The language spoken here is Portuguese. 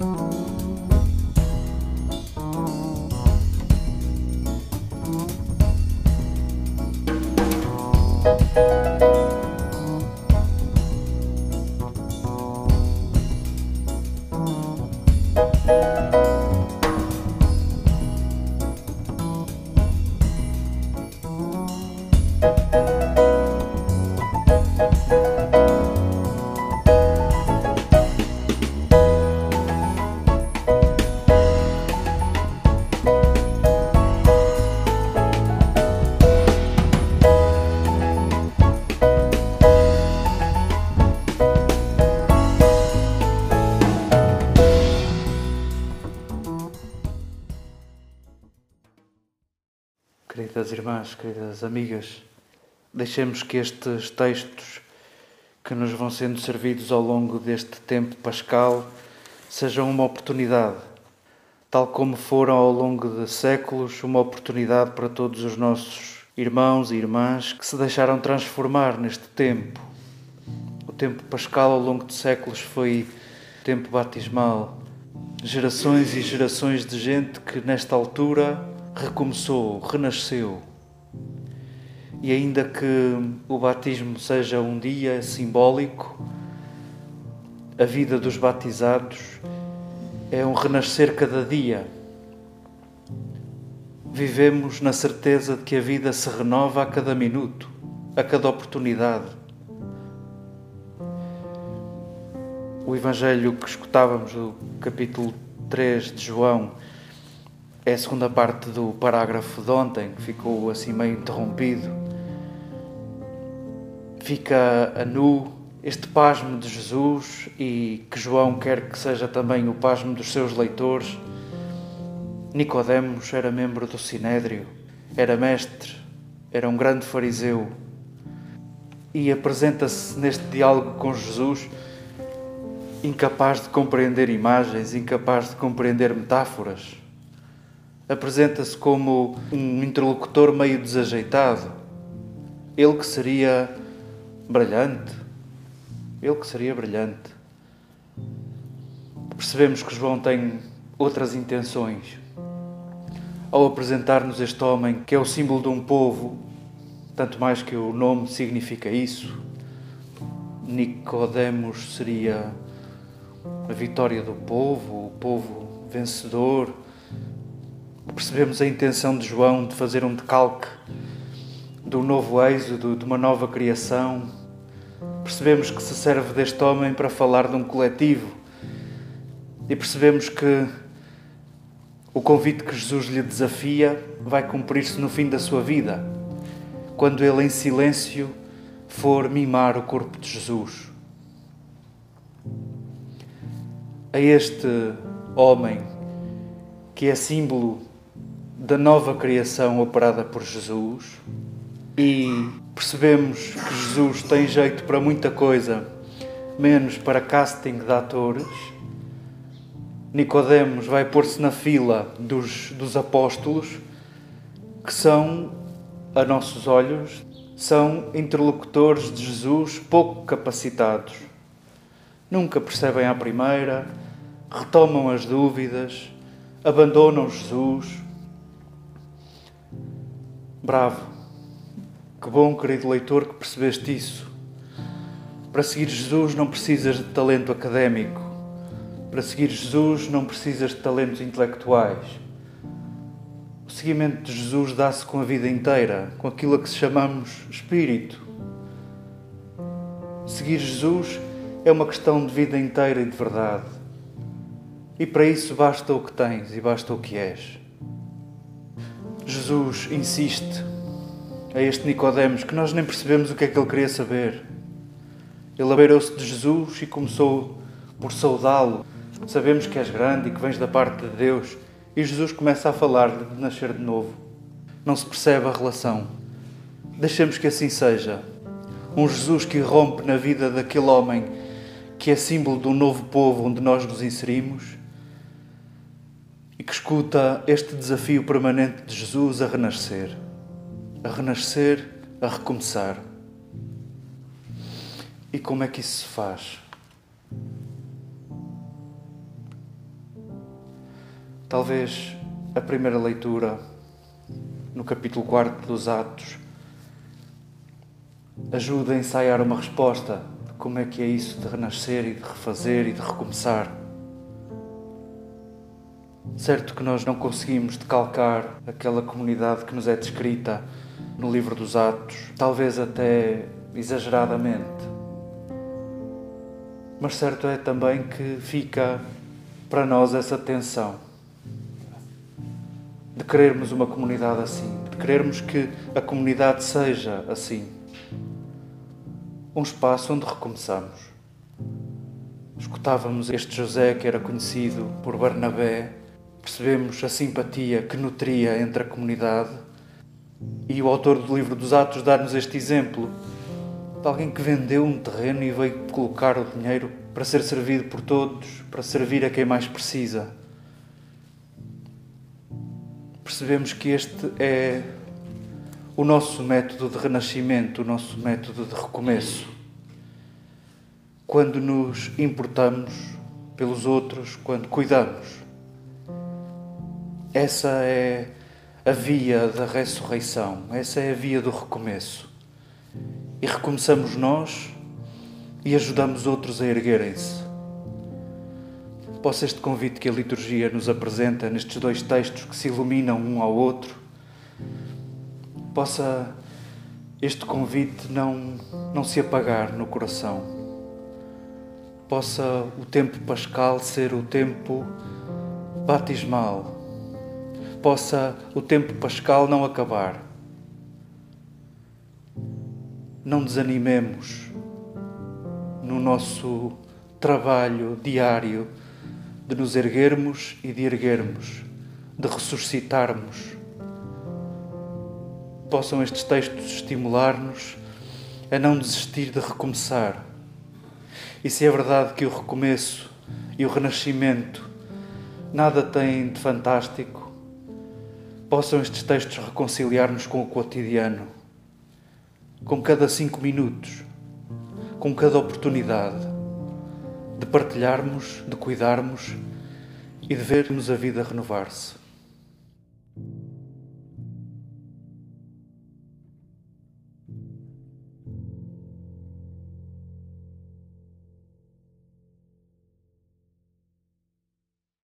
Música Queridas irmãs, queridas amigas, deixemos que estes textos que nos vão sendo servidos ao longo deste tempo pascal sejam uma oportunidade, tal como foram ao longo de séculos uma oportunidade para todos os nossos irmãos e irmãs que se deixaram transformar neste tempo. O tempo pascal ao longo de séculos foi tempo batismal. Gerações e gerações de gente que nesta altura recomeçou, renasceu. E ainda que o batismo seja um dia simbólico, a vida dos batizados é um renascer cada dia. Vivemos na certeza de que a vida se renova a cada minuto, a cada oportunidade. O Evangelho que escutávamos, o capítulo 3 de João, é a segunda parte do parágrafo de ontem, que ficou assim meio interrompido. Fica a nu este pasmo de Jesus e que João quer que seja também o pasmo dos seus leitores. Nicodemos era membro do Sinédrio, era mestre, era um grande fariseu e apresenta-se neste diálogo com Jesus incapaz de compreender imagens, incapaz de compreender metáforas apresenta-se como um interlocutor meio desajeitado. Ele que seria brilhante. Ele que seria brilhante. Percebemos que João tem outras intenções. Ao apresentar-nos este homem que é o símbolo de um povo, tanto mais que o nome significa isso, Nicodemos seria a vitória do povo, o povo vencedor, percebemos a intenção de João de fazer um decalque do novo êxodo, de uma nova criação. Percebemos que se serve deste homem para falar de um coletivo e percebemos que o convite que Jesus lhe desafia vai cumprir-se no fim da sua vida, quando ele, em silêncio, for mimar o corpo de Jesus. A este homem que é símbolo da nova criação operada por Jesus e percebemos que Jesus tem jeito para muita coisa, menos para casting de atores. Nicodemos vai pôr-se na fila dos, dos apóstolos, que são, a nossos olhos, são interlocutores de Jesus pouco capacitados. Nunca percebem à primeira, retomam as dúvidas, abandonam Jesus Bravo! Que bom, querido leitor, que percebeste isso. Para seguir Jesus não precisas de talento académico. Para seguir Jesus não precisas de talentos intelectuais. O seguimento de Jesus dá-se com a vida inteira, com aquilo a que chamamos espírito. Seguir Jesus é uma questão de vida inteira e de verdade. E para isso basta o que tens e basta o que és. Jesus insiste a este Nicodemos que nós nem percebemos o que é que ele queria saber. Ele abeirou-se de Jesus e começou por saudá-lo. Sabemos que és grande e que vens da parte de Deus. E Jesus começa a falar-lhe de nascer de novo. Não se percebe a relação. Deixemos que assim seja. Um Jesus que irrompe na vida daquele homem que é símbolo de um novo povo onde nós nos inserimos que escuta este desafio permanente de Jesus a renascer, a renascer, a recomeçar. E como é que isso se faz? Talvez a primeira leitura, no capítulo 4 dos Atos, ajude a ensaiar uma resposta de como é que é isso de renascer e de refazer e de recomeçar. Certo que nós não conseguimos decalcar aquela comunidade que nos é descrita no livro dos Atos, talvez até exageradamente. Mas certo é também que fica para nós essa tensão de querermos uma comunidade assim, de querermos que a comunidade seja assim. Um espaço onde recomeçamos. Escutávamos este José que era conhecido por Barnabé, percebemos a simpatia que nutria entre a comunidade e o autor do livro dos Atos dá-nos este exemplo de alguém que vendeu um terreno e veio colocar o dinheiro para ser servido por todos, para servir a quem mais precisa percebemos que este é o nosso método de renascimento, o nosso método de recomeço. Quando nos importamos pelos outros, quando cuidamos. Essa é a via da ressurreição, essa é a via do recomeço. E recomeçamos nós e ajudamos outros a erguerem-se possa este convite que a liturgia nos apresenta nestes dois textos que se iluminam um ao outro, possa este convite não, não se apagar no coração. Possa o tempo pascal ser o tempo batismal. Possa o tempo pascal não acabar. Não desanimemos no nosso trabalho diário de nos erguermos e de erguermos, de ressuscitarmos. Possam estes textos estimular-nos a não desistir de recomeçar. E se é verdade que o recomeço e o renascimento nada têm de fantástico, possam estes textos reconciliar-nos com o cotidiano, com cada cinco minutos, com cada oportunidade de partilharmos, de cuidarmos e de vermos a vida renovar-se.